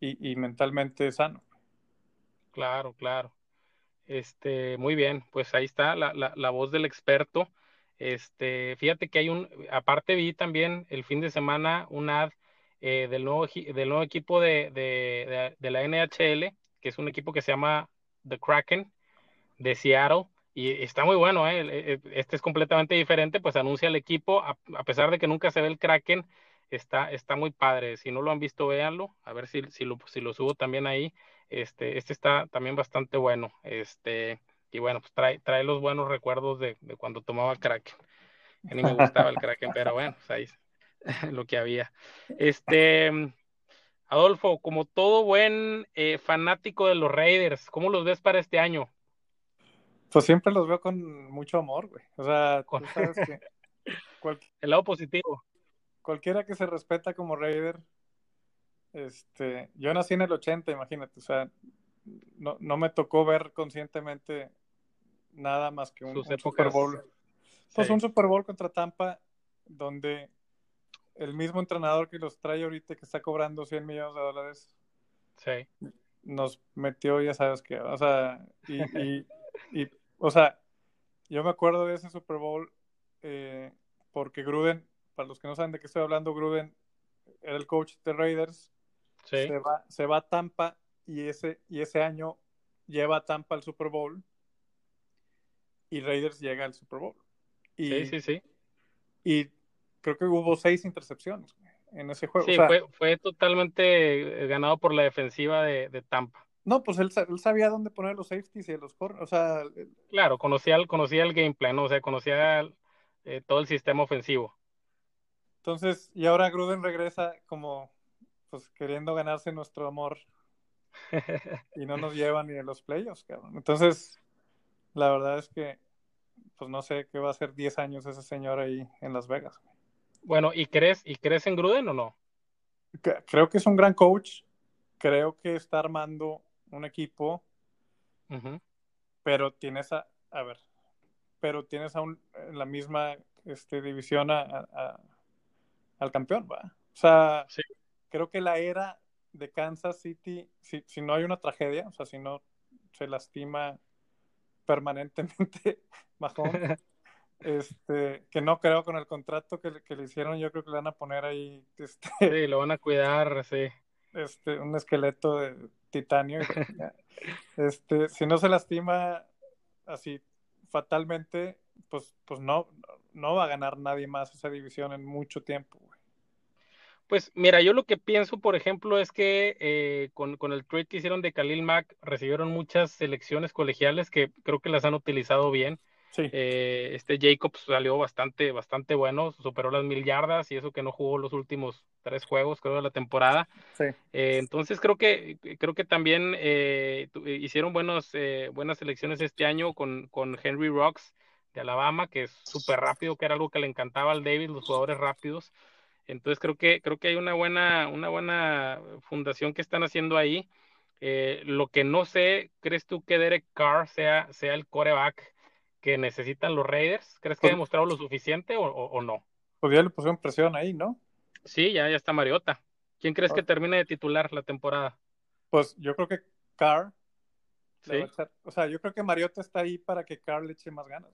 y, y mentalmente sano. Claro, claro. Este, muy bien, pues ahí está la, la, la, voz del experto. Este, fíjate que hay un, aparte vi también el fin de semana un ad eh, del, nuevo, del nuevo equipo de, de, de, la NHL, que es un equipo que se llama The Kraken de Seattle. Y está muy bueno, ¿eh? eh este es completamente diferente, pues anuncia el equipo, a, a, pesar de que nunca se ve el Kraken, está, está muy padre. Si no lo han visto, véanlo, a ver si, si, lo, si lo subo también ahí. Este, este está también bastante bueno. Este, y bueno, pues trae, trae los buenos recuerdos de, de cuando tomaba Kraken. A mí me gustaba el Kraken, pero bueno, pues ahí lo que había. Este, Adolfo, como todo buen eh, fanático de los Raiders, ¿cómo los ves para este año? Pues siempre los veo con mucho amor, güey. O sea, tú sabes que. El lado positivo. Cualquiera que se respeta como Raider. Este, yo nací en el 80, imagínate. O sea, no, no me tocó ver conscientemente nada más que un, Super Bowl. Pues un Super Bowl contra Tampa, donde el mismo entrenador que los trae ahorita, que está cobrando 100 millones de dólares, nos metió, ya sabes que, o sea, y, y, o sea, yo me acuerdo de ese Super Bowl eh, porque Gruden, para los que no saben de qué estoy hablando, Gruden era el coach de Raiders, se, va, se va a Tampa y ese, y ese año lleva a Tampa al Super Bowl y Raiders llega al Super Bowl. Y, sí, sí, sí. Y creo que hubo seis intercepciones en ese juego. Sí, fue, totalmente ganado por la defensiva de, Tampa. No, pues él, sabía dónde poner los safeties y los corners, o sea... Claro, conocía el, conocía el game plan, o sea, conocía eh, todo el sistema ofensivo. Entonces, y ahora Gruden regresa como, pues, queriendo ganarse nuestro amor y no nos lleva ni a los playoffs, cabrón. Entonces, la verdad es que, pues, no sé qué va a hacer 10 años ese señor ahí en Las Vegas. Bueno, ¿y crees, ¿y crees en Gruden o no? Creo que es un gran coach. Creo que está armando un equipo. Pero tienes a, a ver, pero tienes a en la misma este, división a, al campeón, ¿va? O sea, creo que la era de Kansas City, si, si no hay una tragedia, o sea, si no se lastima permanentemente Mahomes, este, que no creo con el contrato que, le hicieron, yo creo que le van a poner ahí. Este, sí, lo van a cuidar, sí. Este, un esqueleto de titanio. este, si no se lastima así fatalmente, pues, pues no, no va a ganar nadie más esa división en mucho tiempo. Pues mira, yo lo que pienso, por ejemplo, es que eh, con, con, el trade que hicieron de Khalil Mack, recibieron muchas selecciones colegiales que creo que las han utilizado bien. Eh, este Jacobs salió bastante, bastante bueno, superó las mil yardas y eso que no jugó los últimos tres juegos, creo, de la temporada. Eh, entonces creo que, creo que también eh, hicieron buenos, buenas selecciones este año con, con Henry Rocks de Alabama, que es súper rápido, que era algo que le encantaba al David, los jugadores rápidos. Entonces creo que, creo que hay una buena, una buena fundación que están haciendo ahí. lo que no sé, ¿crees tú que Derek Carr sea, sea el coreback? que necesitan los Raiders? ¿Crees que ha pues demostrado lo suficiente o, no? Pues ya le pusieron presión ahí, ¿no? Sí, ya, ya está Mariota. ¿Quién crees que ah. termine de titular la temporada? Pues yo creo que Carr. Sí. o sea, yo creo que Mariota está ahí para que Carr le eche más ganas.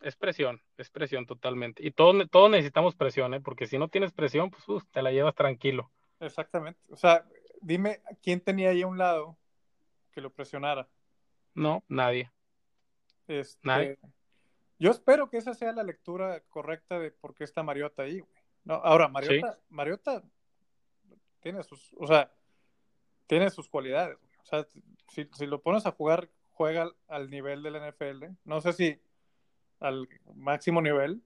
Es presión, es presión totalmente. Y todos, todos necesitamos presión, ¿eh? porque si no tienes presión, pues te la llevas tranquilo. Exactamente. O sea, dime quién tenía ahí a un lado que lo presionara. No, nadie. Este, yo espero que esa sea la lectura correcta de por qué está Mariota ahí, No, ahora, Mariota, Mariota tiene sus, o sea, tiene sus cualidades. O sea, si, lo pones a jugar, juega al, nivel del NFL. No sé si al máximo nivel,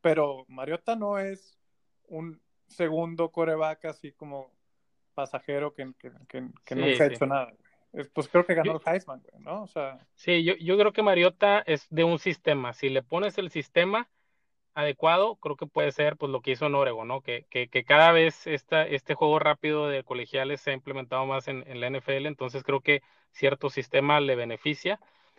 pero Mariota no es un segundo coreback así como pasajero que, nunca ha hecho nada pues creo que ganó el Heisman, ¿no? O sea... Sí, yo, yo creo que Mariota es de un sistema. Si le pones el sistema adecuado, creo que puede ser pues lo que hizo en Oregon, ¿no? Que, que, que cada vez esta, este juego rápido de colegiales se ha implementado más en, en, la NFL, entonces creo que cierto sistema le beneficia.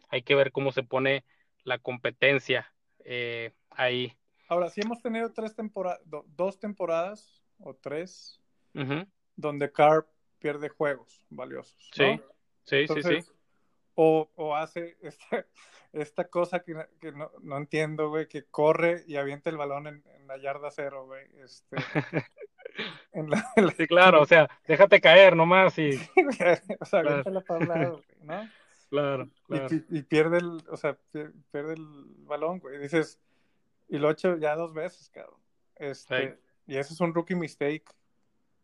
Hay que ver cómo se pone la competencia eh, ahí. Ahora, sí hemos tenido tres temporadas, dos temporadas o tres, donde Carr pierde juegos valiosos. Sí. Sí, sí, sí. O, o hace esta, esta cosa que, que no, no, entiendo, güey, que corre y avienta el balón en, la yarda cero, güey. Este, Sí, claro, o sea, déjate caer nomás y... o sea, claro. la para ¿no? Claro, claro. Y, y, pierde el, o sea, pierde el balón, güey. Y dices, y lo he hecho ya dos veces, cabrón. Este, Y eso es un rookie mistake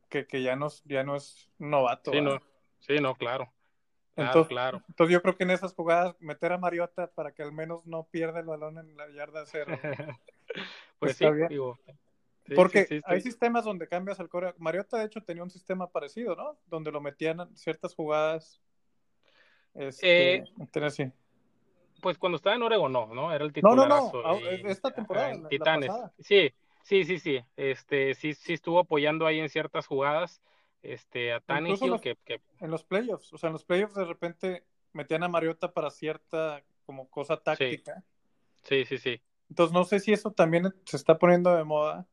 que, que ya, no, ya no es novato. Sí, no, sí, no, claro entonces, claro. entonces yo creo que en esas jugadas meter a Mariota para que al menos no pierda el balón en la yarda cero. pues sí, digo, Porque hay sistemas donde cambias al core. Mariota, de hecho, tenía un sistema parecido, ¿no? Donde lo metían ciertas jugadas. Este, eh, Pues cuando estaba en Oregon, no, ¿no? Era el titular. No, no, no. Esta temporada. Titanes. sí, sí, sí, sí. Este, sí, sí estuvo apoyando ahí en ciertas jugadas. Este, a Tannehill que, que, En los playoffs. O sea, en los playoffs de repente metían a Mariota para cierta como cosa táctica. sí, sí. sí. Entonces no sé si eso también se está poniendo de moda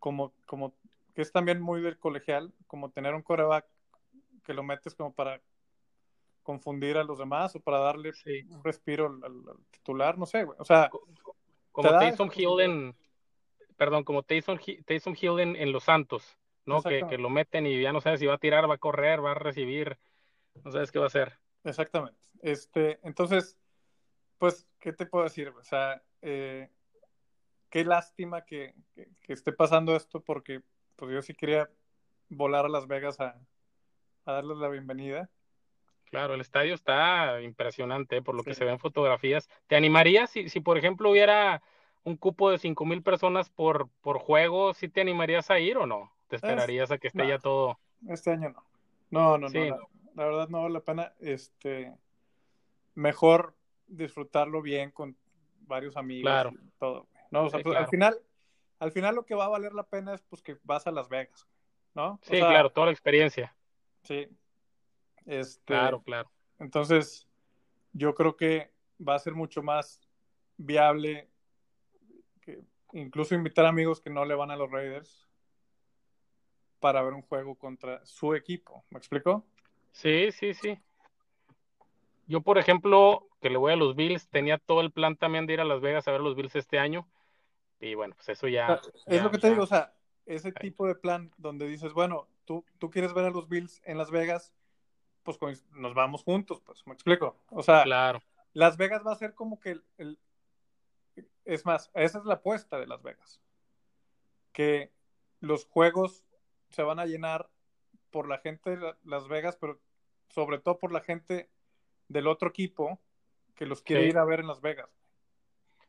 como, como que es también muy del colegial, como tener un coreback que lo metes como para confundir a los demás o para darle un respiro al, titular, no sé, O sea, como Taysom Hill en, perdón, como Taysom, Hill en, Los Santos, ¿no? Que, que, lo meten y ya no sabes si va a tirar, va a correr, va a recibir, no sabes qué va a hacer. Exactamente. Este, entonces, pues, ¿qué te puedo decir? O sea, eh, qué lástima que, esté pasando esto porque pues yo sí quería volar a Las Vegas a, darles la bienvenida. Claro, el estadio está impresionante ¿eh? por lo que se ve en fotografías. ¿Te animarías si, si por ejemplo, hubiera un cupo de cinco mil personas por, por juego, ¿sí te animarías a ir o no? ¿Te esperarías a que esté ya todo? Este año no. No, no, no. La, verdad no vale la pena. Este, mejor disfrutarlo bien con varios amigos. Claro. Y todo. No, pues, al final, al final lo que va a valer la pena es pues que vas a Las Vegas, ¿no? Sí, claro, toda la experiencia. Sí. Este, claro, claro. Entonces, yo creo que va a ser mucho más viable que incluso invitar amigos que no le van a los Raiders para ver un juego contra su equipo. ¿Me explico? Sí, sí, sí. Yo, por ejemplo, que le voy a los Bills, tenía todo el plan también de ir a Las Vegas a ver los Bills este año y bueno, pues eso ya. Es lo que te digo, o sea, ese tipo de plan donde dices, bueno, tú, tú quieres ver a los Bills en Las Vegas, pues nos vamos juntos, pues, me explico. O sea, claro. Las Vegas va a ser como que el, Es más, esa es la apuesta de Las Vegas. Que los juegos se van a llenar por la gente de Las Vegas, pero sobre todo por la gente del otro equipo que los quiere ir a ver en Las Vegas.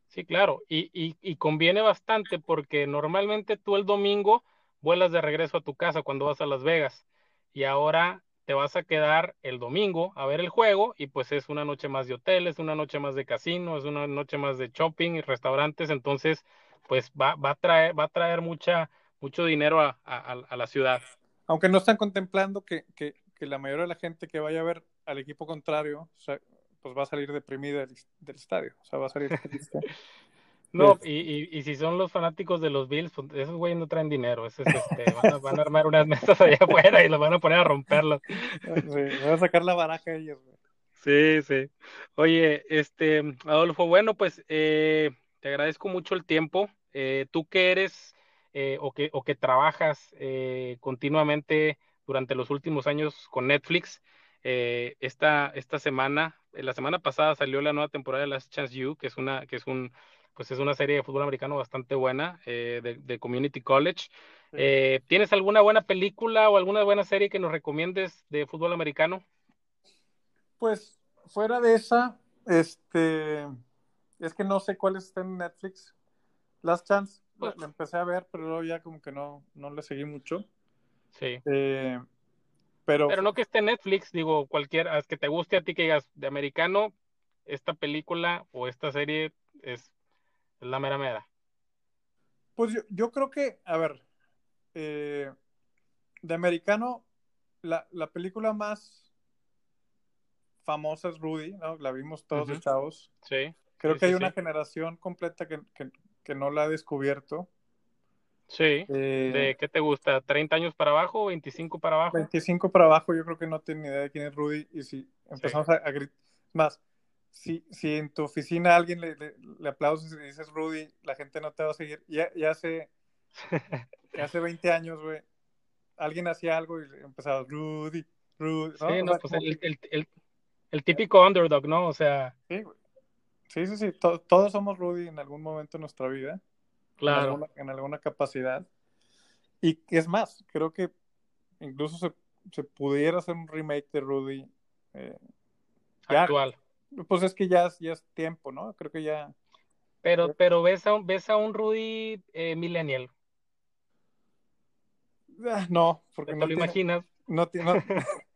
Sí, claro, y, y, y, conviene bastante porque normalmente tú el domingo vuelas de regreso a tu casa cuando vas a Las Vegas y ahora te vas a quedar el domingo a ver el juego y pues es una noche más de hoteles, una noche más de casino, es una noche más de shopping y restaurantes, entonces pues va, va a traer, va a traer mucha, mucho dinero a, a, la ciudad. Aunque no están contemplando que, que, que, la mayoría de la gente que vaya a ver al equipo contrario, o sea, pues va a salir deprimida del, estadio. O sea, va a salir No, y, y, si son los fanáticos de los Bills, pues esos güeyes no traen dinero. Esos, este, van, a, armar unas mesas allá afuera y los van a poner a romperlas. Sí, van a sacar la baraja ellos, güey. Sí, sí. Oye, este, Adolfo, bueno, pues eh, te agradezco mucho el tiempo. Eh, tú que eres eh, o, que, o que trabajas continuamente durante los últimos años con Netflix, esta, esta semana la semana pasada salió la nueva temporada de Last Chance You, que es una, que es un, pues es una serie de fútbol americano bastante buena, eh, de, Community College. Eh, ¿Tienes alguna buena película o alguna buena serie que nos recomiendes de fútbol americano? Pues fuera de esa, este, es que no sé cuál está en Netflix. Last Chance, pues la, empecé a ver, pero luego ya como que no, no le seguí mucho. Sí. Eh, pero, no que esté en Netflix, digo, cualquier, que te guste a ti que digas de americano, esta película o esta serie es, la mera mera. Pues yo, creo que, a ver, eh, de americano, la, película más famosa es Rudy, ¿no? La vimos todos los chavos. Sí. Creo que hay una generación completa que, que no la ha descubierto. Sí. Eh, ¿De qué te gusta? ¿30 años para abajo o 25 para abajo? 25 para abajo, yo creo que no tiene ni idea de quién es Rudy. Y si empezamos a, gritar, más, si, si en tu oficina alguien le, le, aplaudes y dices Rudy, la gente no te va a seguir. Ya, ya hace, hace 20 años, güey, alguien hacía algo y empezaba Rudy, Rudy. ¿no? Sí, no, pues el, el, el, típico underdog, ¿no? O sea. Sí, güey. Sí, sí, sí. todos somos Rudy en algún momento de nuestra vida. Claro. En alguna, capacidad. Y es más, creo que incluso se, se pudiera hacer un remake de Rudy. Eh, Actual. Pues es que ya, ya es tiempo, ¿no? Creo que ya. Pero, pero ves a, ves a un Rudy eh, millennial. Ah, no, porque no te lo imaginas. No, tiene,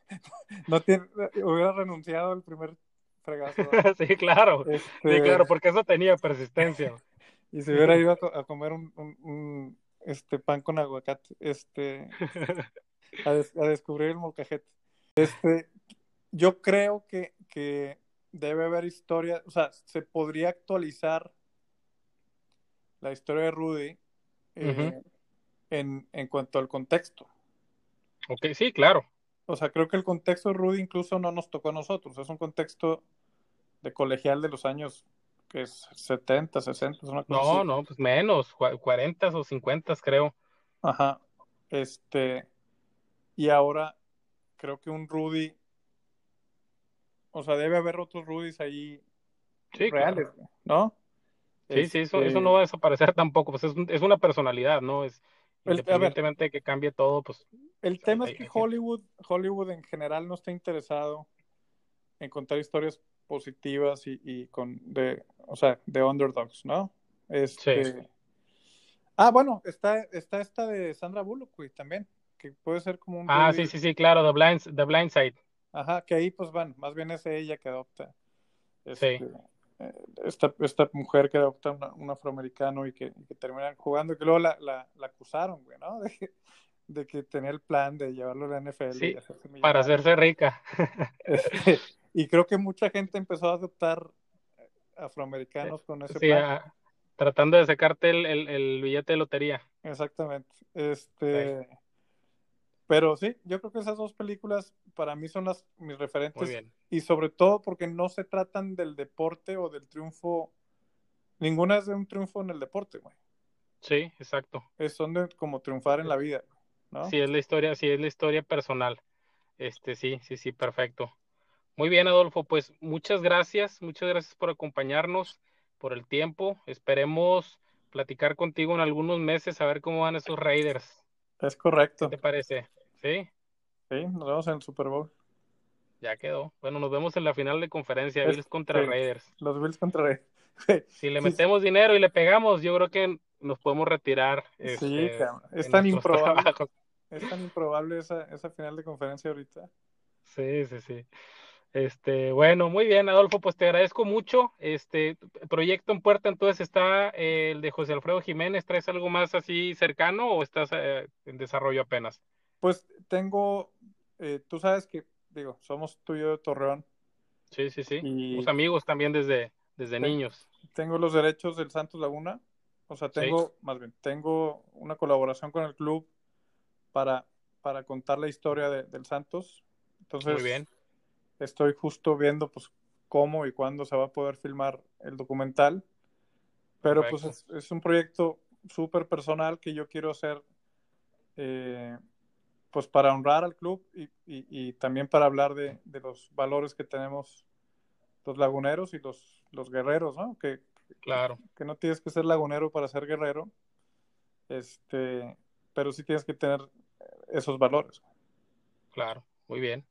no, tiene, hubiera renunciado al primer fregazo. sí, claro. Sí, este claro, porque eso tenía persistencia. y se hubiera ido a, comer un, un, este pan con aguacate, este, a, a descubrir el molcajete. Este, yo creo que, que debe haber historia, o sea, se podría actualizar la historia de Rudy eh, en, en, cuanto al contexto. Ok, sí, claro. O sea, creo que el contexto de Rudy incluso no nos tocó a nosotros, es un contexto de colegial de los años que es 70, 60, una cosa No, no, pues menos, 40 o 50 creo. Ajá. Este, y ahora creo que un Rudy o sea, debe haber otros Rudis ahí reales, ¿no? Sí, sí, eso, eso no va a desaparecer tampoco, pues es, una personalidad, ¿no? Es independientemente de que cambie todo, pues. El tema es que Hollywood, Hollywood en general no está interesado en contar historias positivas y, y con de, o sea, de underdogs, ¿no? Este... Sí. Ah, bueno, está, está esta de Sandra Bullock, güey, también, que puede ser como un... Ah, sí, sí, sí, claro, The Blind, The Blind Side. Ajá, que ahí pues van, más bien es ella que adopta. Este, sí. Eh, esta, esta mujer que adopta un afroamericano y que, que terminan jugando y que luego la, la, acusaron, güey, ¿no? De que, tenía el plan de llevarlo a la NFL. Sí, para hacerse rica. Este, y creo que mucha gente empezó a adoptar afroamericanos con ese plan. tratando de sacarte el, el, el, billete de lotería. Exactamente. Este, pero sí, yo creo que esas dos películas para mí son las mis referentes. Y sobre todo porque no se tratan del deporte o del triunfo. Ninguna es de un triunfo en el deporte, güey. Sí, exacto. Es, son de como triunfar en la vida, ¿no? Sí, es la historia, sí, es la historia personal. Este, sí, sí, sí, perfecto. Muy bien, Adolfo, pues muchas gracias, muchas gracias por acompañarnos, por el tiempo. Esperemos platicar contigo en algunos meses a ver cómo van esos Raiders. Es correcto. ¿Qué te parece? ¿Sí? Sí, nos vemos en el Super Bowl. Ya quedó. Bueno, nos vemos en la final de conferencia, Bills contra Raiders. Los Bills contra Raiders. si le metemos dinero y le pegamos, yo creo que nos podemos retirar. sí, este, es tan improbable. Es tan improbable esa, esa final de conferencia ahorita. Sí, sí, sí. Este, bueno, muy bien, Adolfo, pues te agradezco mucho. Este proyecto en puerta, entonces está eh, el de José Alfredo Jiménez. ¿Traes algo más así cercano o estás eh, en desarrollo apenas? Pues tengo, eh, tú sabes que, digo, somos tú y yo de Torreón. Sí, sí, sí. Y amigos también desde, desde niños. Tengo los derechos del Santos Laguna. O sea, tengo, más bien, tengo una colaboración con el club para, para contar la historia del Santos. Entonces, muy bien estoy justo viendo pues cómo y cuándo se va a poder filmar el documental. Pero pues es, un proyecto súper personal que yo quiero hacer eh, pues para honrar al club y, y, también para hablar de, de, los valores que tenemos los laguneros y los, los guerreros, ¿no? Que, claro. que no tienes que ser lagunero para ser guerrero, este, pero sí tienes que tener esos valores. Claro, muy bien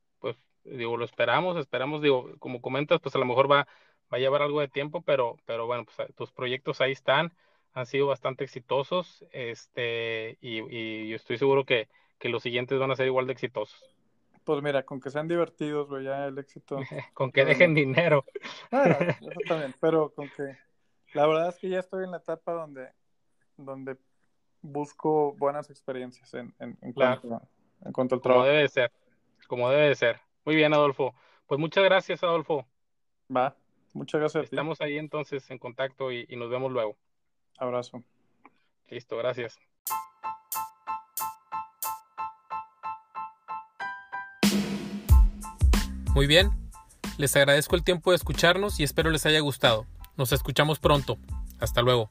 digo, lo esperamos, esperamos, digo, como comentas, pues a lo mejor va, va a llevar algo de tiempo, pero, pero bueno, pues tus proyectos ahí están, han sido bastante exitosos, este, y, y yo estoy seguro que, que los siguientes van a ser igual de exitosos. Pues mira, con que sean divertidos, güey, ya el éxito. con que dejen dinero. Ah, eso también, pero con que. La verdad es que ya estoy en la etapa donde, donde busco buenas experiencias en, en, en, cuanto, en cuanto, al trabajo. Como debe ser, como debe de ser. Muy bien, Adolfo. Pues muchas gracias, Adolfo. Va, muchas gracias. Estamos ahí entonces en contacto y, nos vemos luego. Abrazo. Listo, gracias. Muy bien, les agradezco el tiempo de escucharnos y espero les haya gustado. Nos escuchamos pronto. Hasta luego.